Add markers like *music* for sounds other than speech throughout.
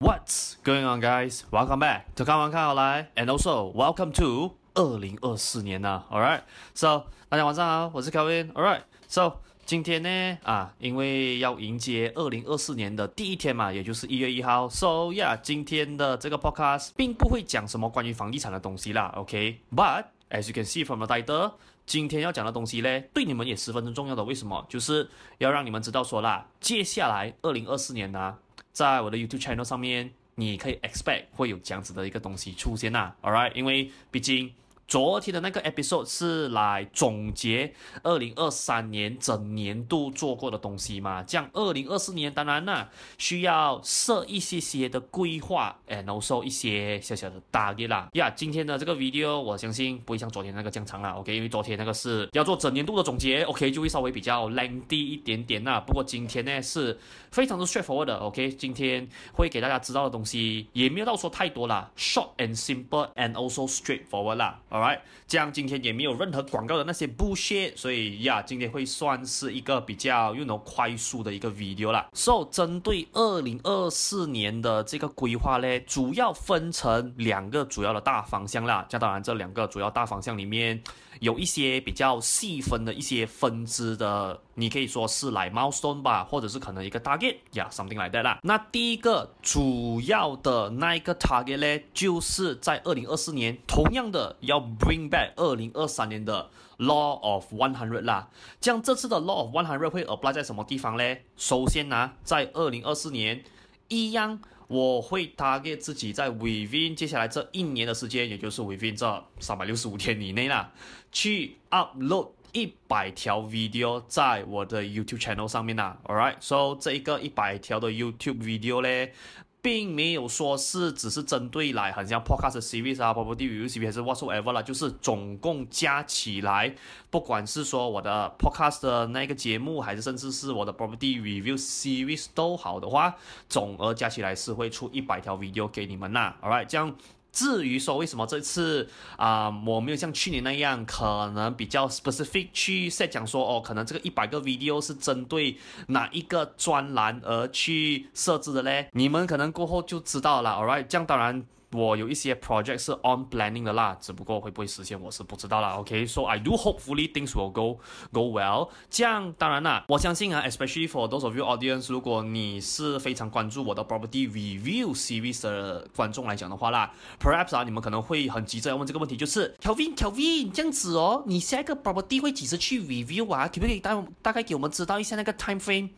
What's going on, guys? Welcome back to 看完看好来，and also welcome to 二零二四年呐。Alright, so 大家晚上好，我是 Kevin。Alright, so 今天呢啊，因为要迎接二零二四年的第一天嘛，也就是一月一号。So yeah，今天的这个 podcast 并不会讲什么关于房地产的东西啦。OK，but as you can see from the title，今天要讲的东西呢，对你们也十分的重要的。为什么？就是要让你们知道说啦，接下来二零二四年呢。在我的 YouTube channel 上面，你可以 expect 会有这样子的一个东西出现呐，Alright，因为毕竟。昨天的那个 episode 是来总结二零二三年整年度做过的东西嘛？这样二零二四年当然啦，需要设一些些的规划，and also 一些小小的 target 啦。呀，今天的这个 video 我相信不会像昨天那个这样长啦，OK？因为昨天那个是要做整年度的总结，OK？就会稍微比较 lengthy 一点点啦。不过今天呢是非常的 straightforward 的，OK？今天会给大家知道的东西也没有到说太多啦，short and simple and also straightforward 啦。好嘞这样今天也没有任何广告的那些布屑所以呀，今天会算是一个比较又能快速的一个 video 啦。So，针对二零二四年的这个规划呢，主要分成两个主要的大方向啦。这当然，这两个主要大方向里面有一些比较细分的一些分支的，你可以说是来 milestone 吧，或者是可能一个 target 呀，yeah，something like that 啦。那第一个主要的那一个 target 呢，就是在二零二四年，同样的要。Bring back 二零二三年的 Law of One Hundred 啦，像这次的 Law of One Hundred 会 apply 在什么地方呢？首先呢、在二零二四年一样，我会 target 自己在 within 接下来这一年的时间，也就是 within 这三百六十五天以内啦，去 upload 一百条 video 在我的 YouTube channel 上面啦。Alright，so 这一个一百条的 YouTube video 呢。并没有说是只是针对来，好像 podcast series 啊，property review series 还是 whatsoever 啦，就是总共加起来，不管是说我的 podcast 的那个节目，还是甚至是我的 property review series 都好的话，总额加起来是会出一百条 video 给你们呐，alright，这样。至于说为什么这次啊、我没有像去年那样，可能比较 specific 去 set 讲说哦，可能这个一百个 video 是针对哪一个专栏而去设置的嘞？你们可能过后就知道了。Alright，这样当然。我有一些 project 是 on planning 的啦，只不过会不会实现我是不知道啦。OK，so、I do hopefully things will go go well。这样当然啦，我相信啊，especially for those of you audience，如果你是非常关注我的 property review series 的观众来讲的话啦，perhaps 啊，你们可能会很急着要问这个问题，就是 Kelvin Kelvin 这样子哦，你下一个 property 会几时去 review 啊？可不可以大大概给我们知道一下那个 time frame？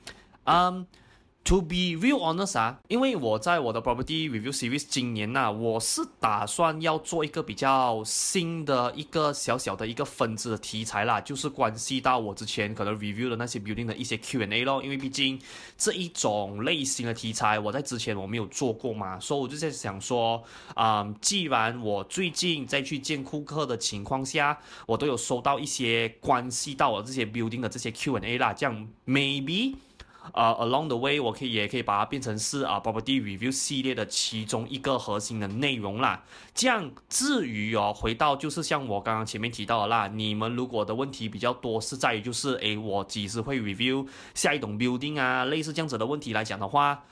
嗯、To be real honest 啊，因为我在我的 property review series 今年呐、我是打算要做一个比较新的一个小小的一个分支的题材啦，就是关系到我之前可能 review 的那些 building 的一些 Q&A 咯。因为毕竟这一种类型的题材，我在之前我没有做过嘛，所以我就在想说，啊、既然我最近在去见顾客的情况下，我都有收到一些关系到我这些 building 的这些 Q&A 啦，这样 maybe。呃、，along the way，我可以也可以把它变成是啊、uh,，property review 系列的其中一个核心的内容啦。这样至于哦，回到就是像我刚刚前面提到的啦，你们如果的问题比较多是在于就是，诶，我几时会 review 下一栋 building 啊，类似这样子的问题来讲的话，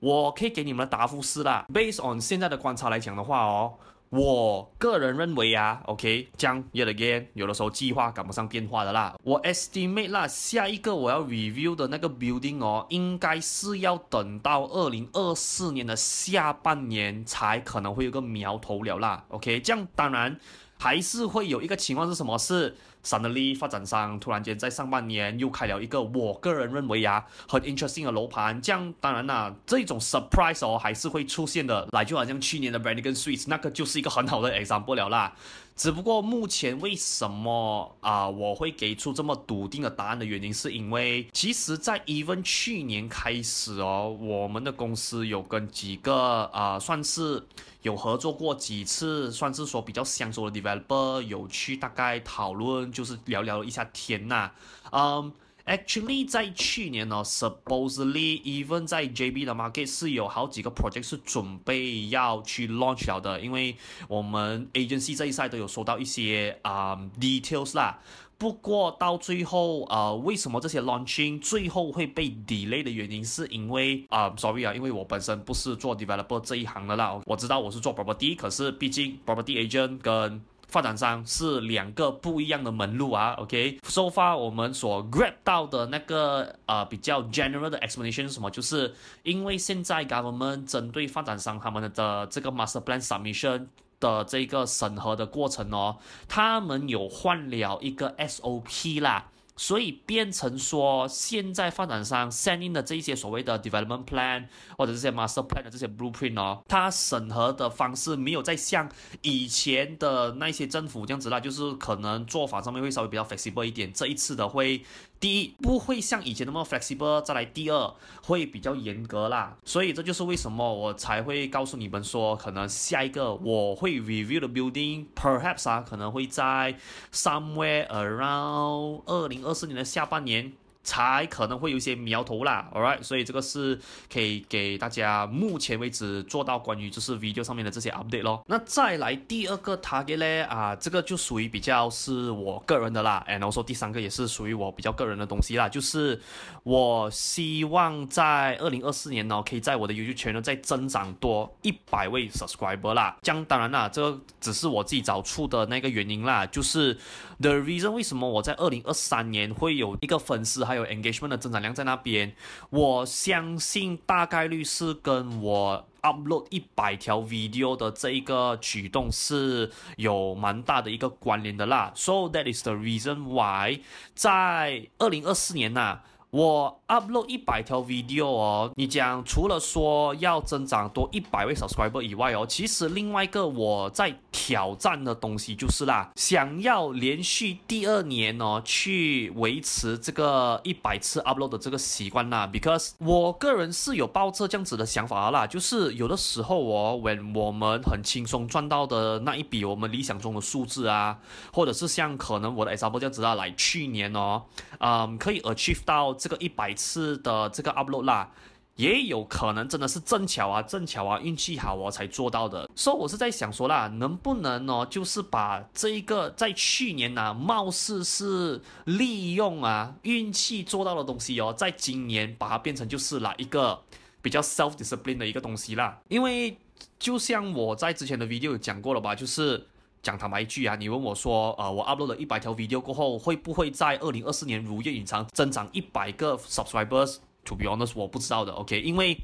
我可以给你们的答复是啦，based on 现在的观察来讲的话哦。我个人认为啊，OK，这样 yet again，有的时候计划赶不上变化的啦。我 estimate 啦，下一个我要 review 的那个 building 哦，应该是要等到二零二四年的下半年才可能会有个苗头了啦。OK，这样当然。还是会有一个情况是什么？是 suddenly 发展商突然间在上半年又开了一个，我个人认为呀，很 interesting 的楼盘。这样当然啦，这种 surprise 哦还是会出现的。来就好像去年的 Brannigan Suites 那个就是一个很好的 example 了啦。只不过目前为什么啊、我会给出这么笃定的答案的原因，是因为其实，在 even 去年开始哦，我们的公司有跟几个啊、算是。有合作过几次，算是说比较相熟的 developer，有去大概讨论，就是聊聊一下天呐、啊。嗯、um,，actually 在去年呢，supposedly even 在 JB 的 market 是有好几个 project 是准备要去 launch 了的，因为我们 agency 这一 side 都有收到一些啊、um, details 啦。不过到最后，呃，为什么这些 launching 最后会被 delay 的原因，是因为啊、，sorry 啊，因为我本身不是做 developer 这一行的啦。我知道我是做 property，可是毕竟 property agent 跟发展商是两个不一样的门路啊。OK，so far 我们所 grab 到的那个呃比较 general 的 explanation 是什么？就是因为现在 government 针对发展商他们的这个 master plan submission。的这个审核的过程哦，他们有换了一个 SOP 啦。所以变成说，现在发展商 send in 的这一些所谓的 development plan 或者这些 master plan 的这些 blueprint 哦，它审核的方式没有再像以前的那些政府这样子啦，就是可能做法上面会稍微比较 flexible 一点。这一次的会，第一不会像以前那么 flexible，再来第二会比较严格啦。所以这就是为什么我才会告诉你们说，可能下一个我会 review 的 building，perhaps 啊可能会在 somewhere around 二零。二四年的下半年。才可能会有一些苗头啦，All right，所以这个是可以给大家目前为止做到关于就是 video 上面的这些 update 咯。那再来第二个 target 呢，啊，这个就属于比较是我个人的啦，and also 第三个也是属于我比较个人的东西啦，就是我希望在二零二四年呢，可以在我的 YouTube 圈呢再增长多一百位 subscriber 啦。这样当然啦，这个只是我自己找出的那个原因啦，就是 the reason 为什么我在二零二三年会有一个粉丝还有 engagement 的增长量在那边，我相信大概率是跟我 upload 一百条 video 的这一个举动是有蛮大的一个关联的啦。So that is the reason why 在二零二四年呐、我 upload 一百条 video 哦，你讲除了说要增长多一百位 subscriber 以外哦，其实另外一个我在挑战的东西就是啦，想要连续第二年哦去维持这个一百次 upload 的这个习惯啦，because 我个人是有抱着这样子的想法啦，就是有的时候哦，when 我们很轻松赚到的那一笔我们理想中的数字啊，或者是像可能我的 example 这样子啊，来去年哦，嗯，可以 achieve 到。这个一百次的这个 upload 啦，也有可能真的是正巧啊，正巧啊，运气好我才做到的。所以，我是在想说啦，能不能哦，就是把这一个在去年呐、啊，貌似是利用啊运气做到的东西哦，在今年把它变成就是啦一个比较 self discipline 的一个东西啦。因为就像我在之前的 video 有讲过了吧，就是。讲坦白一句啊，你问我说，呃，我 upload 了一百条 video 过后，会不会在二零二四年如愿以偿增长一百个 subscribers？To be honest，我不知道的。OK，因为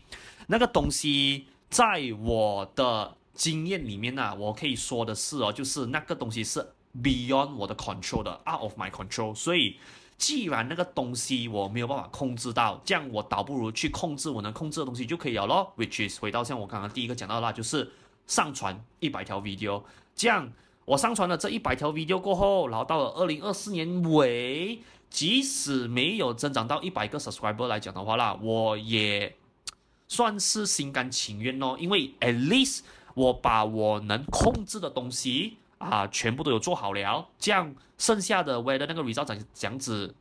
那个东西在我的经验里面呢、啊，我可以说的是哦，就是那个东西是 beyond 我的 control 的，out of my control。所以，既然那个东西我没有办法控制到，这样我倒不如去控制我能控制的东西就可以了咯。Which is 回到像我刚刚第一个讲到的，就是上传一百条 video，这样。我上传了这一百条 video 过后，然后到了二零二四年尾，即使没有增长到一百个 subscriber 来讲的话啦，我也算是心甘情愿咯，因为 at least 我把我能控制的东西啊，全部都有做好了，这样剩下的为了那个 result 这样子，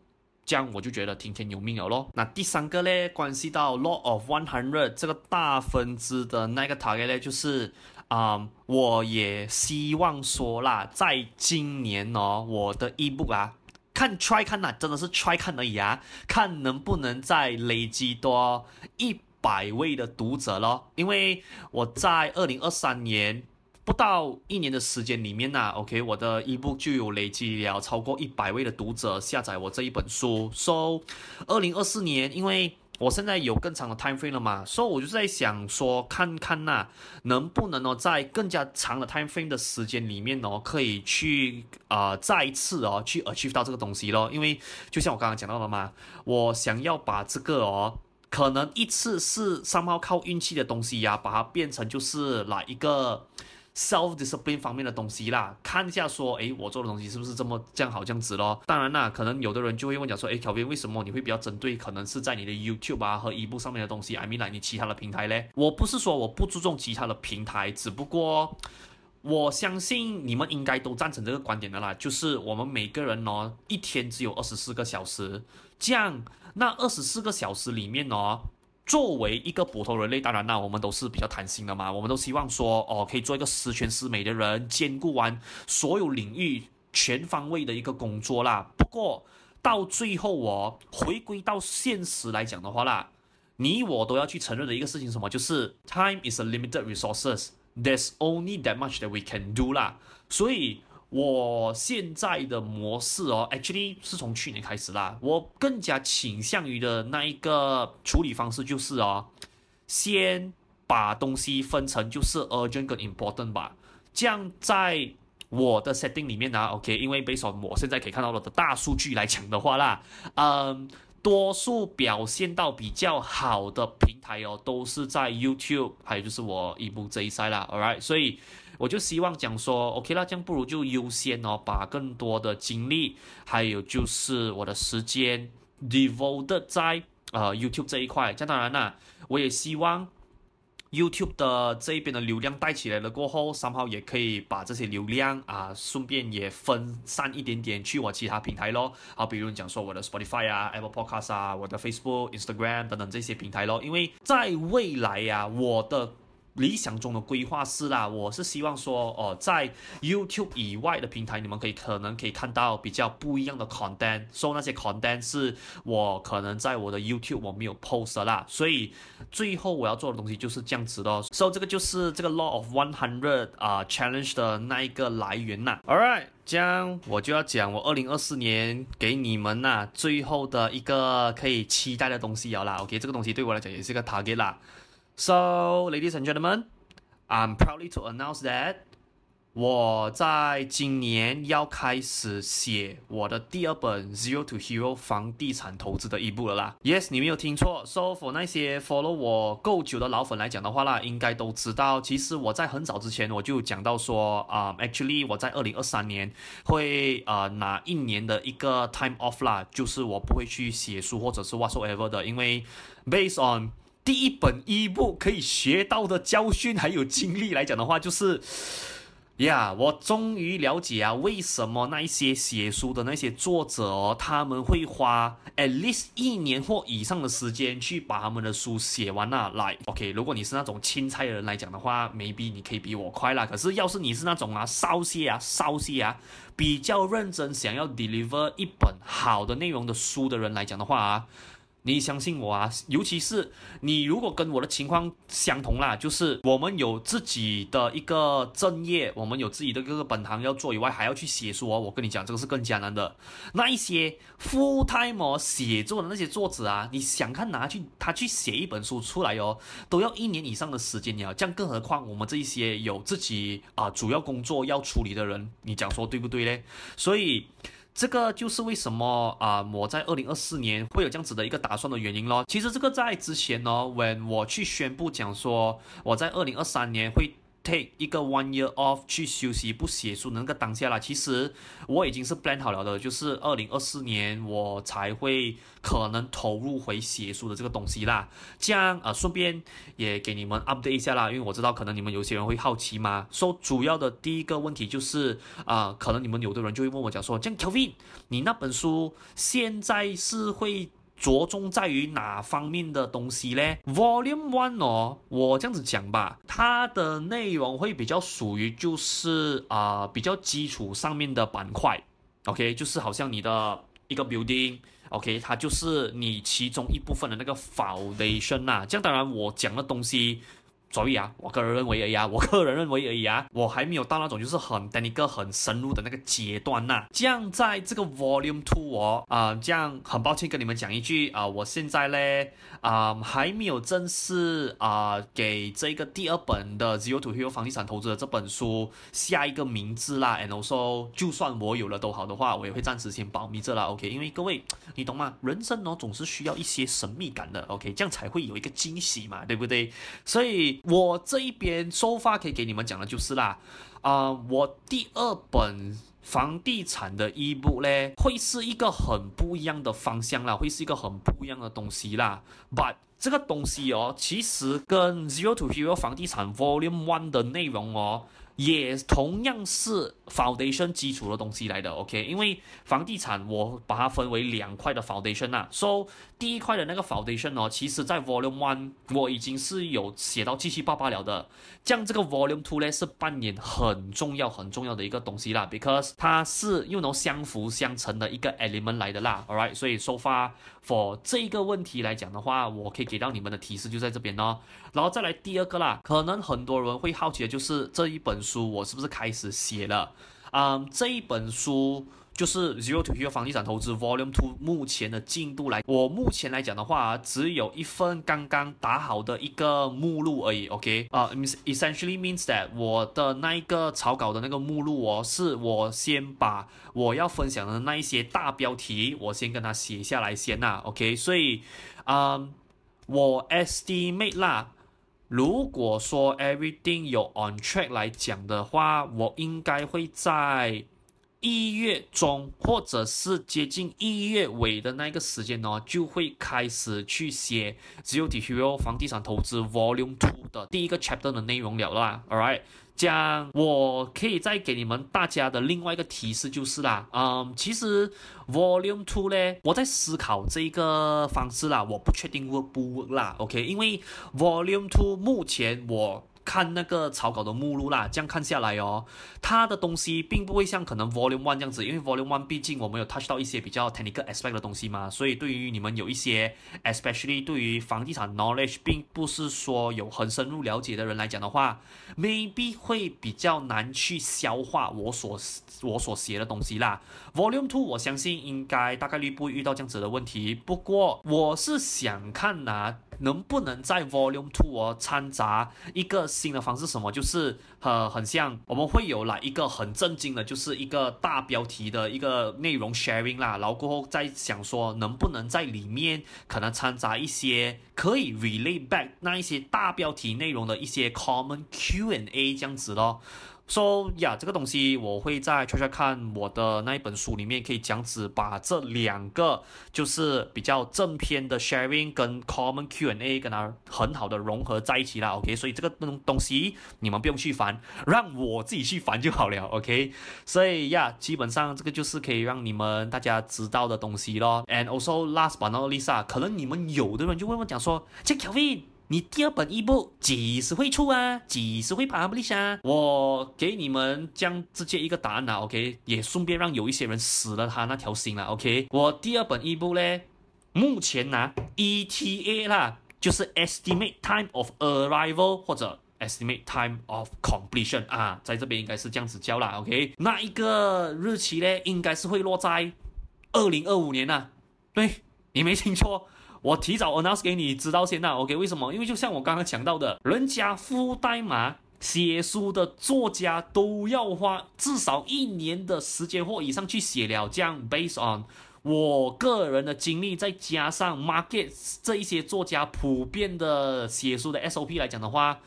这样我就觉得听天由命了咯。那第三个呢，关系到 law of one hundred 这个大分支的那个 target 呢，就是。啊、嗯，我也希望说啦，在今年哦，我的 ebook 啊，看 try 看呐，真的是 try 看而已啊，看能不能再累积多一百位的读者咯。因为我在二零二三年不到一年的时间里面呐，OK，我的 ebook 就有累积了超过一百位的读者下载我这一本书。So，二零二四年，因为我现在有更长的 time frame 了嘛，所以我就在想说，看看呐、能不能哦，在更加长的 time frame 的时间里面哦，可以去啊、再一次哦，去 achieve 到这个东西咯。因为就像我刚刚讲到的嘛，我想要把这个哦，可能一次是 somehow 靠运气的东西呀、把它变成就是来一个。Self discipline 方面的东西啦，看一下说，诶，我做的东西是不是这么这样好这样子咯？当然啦，可能有的人就会问讲说，诶，Kelvin 为什么你会比较针对可能是在你的 YouTube 啊和 ebook 上面的东西，I mean 来你其他的平台嘞？我不是说我不注重其他的平台，只不过我相信你们应该都赞成这个观点的啦，就是我们每个人呢，一天只有二十四个小时，这样那二十四个小时里面呢。作为一个普通人类，当然啦，我们都是比较贪心的嘛。我们都希望说，哦，可以做一个十全十美的人，兼顾完所有领域全方位的一个工作啦。不过到最后哦，回归到现实来讲的话啦，你我都要去承认的一个事情什么？就是 time is a limited resources. There's only that much that we can do 啦。所以我现在的模式哦，actually 是从去年开始啦。我更加倾向于的那一个处理方式就是哦，先把东西分成就是 urgent 跟 important 吧。这样在我的 setting 里面呢，OK，因为 based on 我现在可以看到的大数据来讲的话啦，嗯，多数表现到比较好的平台哦，都是在 YouTube，还有就是我移步这一 side 啦，alright，所以我就希望讲说，OK 那，这样不如就优先哦，把更多的精力，还有就是我的时间 devoted 在呃 YouTube 这一块，这当然啦，我也希望。YouTube 的这一边的流量带起来了过后，somehow 也可以把这些流量啊，顺便也分散一点点去我其他平台咯。好，比如你讲说我的 Spotify 啊、Apple Podcast 啊、我的 Facebook、Instagram 等等这些平台咯。因为在未来呀、啊，我的。理想中的规划是啦，我是希望说哦，在 YouTube 以外的平台，你们可以可能可以看到比较不一样的 content，说、so, 那些 content 是我可能在我的 YouTube 我没有 post 的啦，所以最后我要做的东西就是这样子的。所以这个就是这个 Law of One Hundred 啊 Challenge 的那一个来源呐。All right，这样我就要讲我二零二四年给你们呐最后的一个可以期待的东西了啦。OK，这个东西对我来讲也是一个 target 啦。So, ladies and gentlemen, I'm proudly to announce that 我在今年要开始写我的第二本 Zero to Hero 房地产投资的一部了啦。Yes，你没有听错。So for 那些 follow 我够久的老粉来讲的话啦，应该都知道，其实我在很早之前我就讲到说，啊、，actually，我在二零二三年会啊、拿一年的一个 time off 啦，就是我不会去写书或者是 whatsoever 的，因为 based on 第一本一部可以学到的教训还有经历来讲的话，就是呀我终于了解啊，为什么那一些写书的那些作者哦，他们会花 at least 一年或以上的时间去把他们的书写完了。来，OK，如果你是那种青菜的人来讲的话，maybe 你可以比我快啦。可是要是你是那种啊，稍些啊，稍些啊，比较认真想要 deliver 一本好的内容的书的人来讲的话啊。你相信我啊，尤其是你如果跟我的情况相同啦，就是我们有自己的一个正业，我们有自己的各个本行要做以外，还要去写书哦。我跟你讲，这个是更加难的。那一些 full time 写作的那些作者啊，你想看哪去他去写一本书出来哦，都要一年以上的时间呀。这样更何况我们这一些有自己啊主要工作要处理的人，你讲说对不对嘞？所以。这个就是为什么啊、我在二零二四年会有这样子的一个打算的原因咯。其实这个在之前呢，when 我去宣布讲说我在二零二三年会。Take 一个 one year off 去休息不写书的那个当下啦，其实我已经是 plan 好了的，就是二零二四年我才会可能投入回写书的这个东西啦。这样啊、顺便也给你们 update 一下啦，因为我知道可能你们有些人会好奇嘛。说、so, 主要的第一个问题就是啊、可能你们有的人就会问我讲说，这样 Kevin，你那本书现在是会。着重在于哪方面的东西呢？Volume One 哦，我这样子讲吧，它的内容会比较属于就是啊、比较基础上面的板块，OK，就是好像你的一个 building，OK，它就是你其中一部分的那个 foundation 啊。这样当然我讲的东西。所以啊，我个人认为而已啊，我个人认为而已啊，我还没有到那种就是很等一个很深入的那个阶段呐、啊。这样在这个 Volume Two 哦，啊、呃，这样很抱歉跟你们讲一句啊、我现在嘞啊、呃、还没有正式啊、呃、给这个第二本的 Zero to Hero 房地产投资的这本书下一个名字啦。And also，就算我有了都好的话，我也会暂时先保密着啦。OK，因为各位你懂吗？人生哦总是需要一些神秘感的。OK，这样才会有一个惊喜嘛，对不对？所以。我这一边收发可以给你们讲的就是啦，啊、呃，我第二本房地产的 ebook 呢，会是一个很不一样的方向啦，会是一个很不一样的东西啦，But。这个东西哦，其实跟 Zero to Hero 房地产 Volume One 的内容哦。也同样是 foundation 基础的东西来的，OK？因为房地产我把它分为两块的 foundation 呐，so 第一块的那个 foundation 哦，其实在 volume one 我已经是有写到七七八八了的，这样这个 volume two 呢是扮演很重要很重要的一个东西啦，because 它是又能相辅相成的一个 element 来的啦 All right，所以 so far for 这一个问题来讲的话，我可以给到你们的提示就在这边哦，然后再来第二个啦，可能很多人会好奇的就是这一本。书我是不是开始写了？嗯，这一本书就是 Zero to Hero 房地产投资 Volume Two 目前的进度来，我目前来讲的话，只有一份刚刚打好的一个目录而已。OK，啊、，essentially means that 我的那一个草稿的那个目录哦，是我先把我要分享的那一些大标题，我先跟它写下来先呐。OK，所以，嗯，我 SD 妹啦。如果说 everything 有 on track 来讲的话，我应该会在一月中或者是接近一月尾的那个时间呢，就会开始去写只有 TQO 房地产投资 Volume Two 的第一个 chapter 的内容了啦。All right。这样我可以再给你们大家的另外一个提示就是啦，嗯，其实 Volume Two 呢，我在思考这个方式啦，我不确定 work 不 work 啦，OK，因为 Volume Two 目前我。看那个草稿的目录啦，这样看下来哦，它的东西并不会像可能 Volume One 这样子，因为 Volume One 毕竟我们有 touch 到一些比较 technical aspect 的东西嘛，所以对于你们有一些，especially 对于房地产 knowledge 并不是说有很深入了解的人来讲的话，maybe 会比较难去消化我所我所写的东西啦。Volume Two 我相信应该大概率不会遇到这样子的问题，不过我是想看啊。能不能在 Volume Two 哦掺杂一个新的方式？什么就是呃很像我们会有来一个很震惊的，就是一个大标题的一个内容 sharing 啦，然后过后再想说能不能在里面可能掺杂一些可以 relate back 那一些大标题内容的一些 common Q&A 这样子咯。说呀，这个东西我会在 try try 看我的那一本书里面，可以讲只把这两个就是比较正篇的 sharing 跟 common Q&A 跟它很好的融合在一起啦。OK，所以这个东东西你们不用去烦，让我自己去烦就好了。OK，所以呀，基本上这个就是可以让你们大家知道的东西咯。And also last but not least 啊，可能你们有的人就会问我讲说，这 Kelvin 你第二本一部几时会出啊？几时会 publish 啊？我给你们这样直接一个答案啦，OK？也顺便让有一些人死了他那条心啦，OK？我第二本 ebook 呢，目前呢、ETA 啦，就是 estimate time of arrival 或者 estimate time of completion 啊，在这边应该是这样子叫啦，OK？那一个日期呢，应该是会落在二零二五年呐、啊，对，你没听错。我提早 announce 给你知道先呐，OK？为什么？因为就像我刚刚讲到的，人家付代码写书的作家都要花至少一年的时间或以上去写了，这样 based on 我个人的经历，再加上 market 这一些作家普遍的写书的 SOP 来讲的话，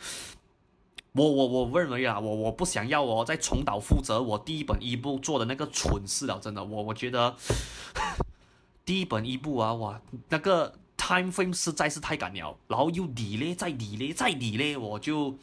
我我我认为啊，我我不想要我再重蹈覆辙我第一本一部做的那个蠢事了，真的，我我觉得 *laughs* 第一本一部啊，哇，那个。Time frame 实在是太赶了，然后又 delay 再 delay 再 delay，我就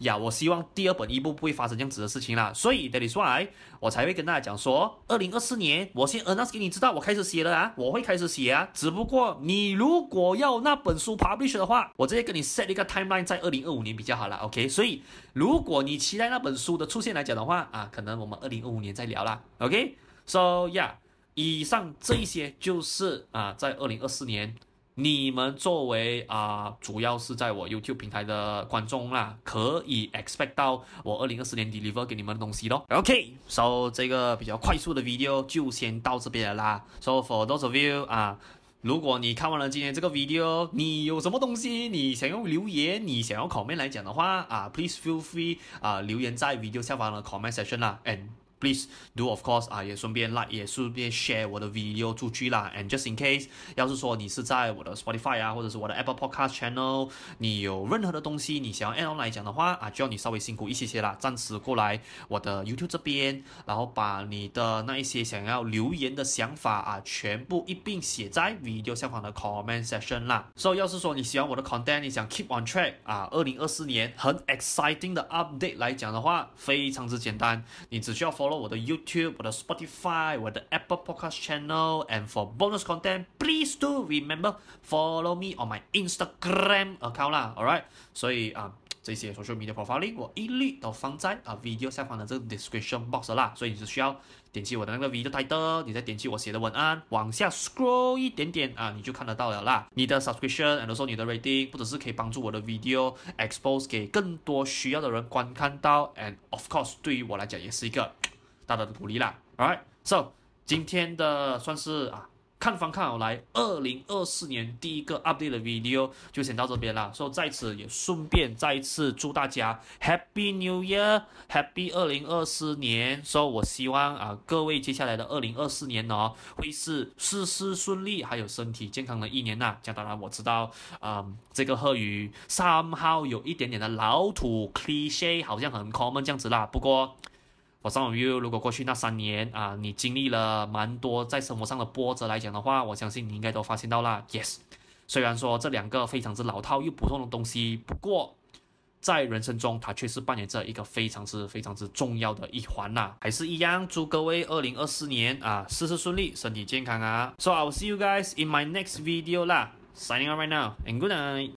呀，我希望第二本一部不会发生这样子的事情啦。所以 that is why 我才会跟大家讲说，二零二四年我先 announce 给你知道，我开始写了啊，我会开始写啊。只不过你如果要那本书 publish 的话，我直接跟你 set 一个 timeline 在二零二五年比较好啦。OK，所以如果你期待那本书的出现来讲的话啊，可能我们二零二五年再聊啦。OK，so yeah，以上这一些就是啊，在二零二四年。你们作为啊、主要是在我 YouTube 平台的观众啦，可以 expect 到我二零二四年 deliver 给你们的东西咯。OK，so 这个比较快速的 video 就先到这边了啦。So for those of you 啊，如果你看完了今天这个 video，你有什么东西你想要留言，你想要 comment 来讲的话啊，please feel free 啊留言在 video 下方的 comment section 啦，and please do of course 啊，也顺便 like，也顺便 share 我的 video 出去啦。And just in case，要是说你是在我的 Spotify 啊，或者是我的 Apple Podcast channel，你有任何的东西你想要 add on 来讲的话啊，就要你稍微辛苦一些些啦，暂时过来我的 YouTube 这边，然后把你的那一些想要留言的想法啊，全部一并写在 video 下方的 comment section 啦。So 要是说你喜欢我的 content，你想 keep on track 啊，二零二四年很 exciting 的 update 来讲的话，非常之简单，你只需要 follow 我的 YouTube、我的 Spotify、我的 Apple Podcast channel，and for bonus content，please do remember follow me on my Instagram account 啦，alright，所以啊。这些 social media profiling 我一律都放在啊 video 下方的这个 description box 啦，所以你只需要点击我的那个 video title，你再点击我写的文案，往下 scroll 一点点啊，你就看得到了啦。你的 subscription and also 你的 rating，不只是可以帮助我的 video expose 给更多需要的人观看到，and of course 对于我来讲也是一个 大大的鼓励啦。Alright，so 今天的算是啊。看房看好来，二零二四年第一个 update 的 video 就先到这边了。所以在此也顺便再一次祝大家 Happy New Year，Happy 二零二四年。所以我希望啊，各位接下来的二零二四年呢，会是事事顺利，还有身体健康的一年呐。这当然我知道，嗯，这个贺语 somehow 有一点点的老土 cliche，好像很 common 这样子啦。不过。我上网 view，如果过去那三年啊，你经历了蛮多在生活上的波折来讲的话，我相信你应该都发现到了。Yes，虽然说这两个非常之老套又普通的东西，不过在人生中它却是扮演着一个非常之非常之重要的一环呐。还是一样，祝各位二零二四年啊，事事顺利，身体健康啊。So I will see you guys in my next video 啦。Signing out right now and good night.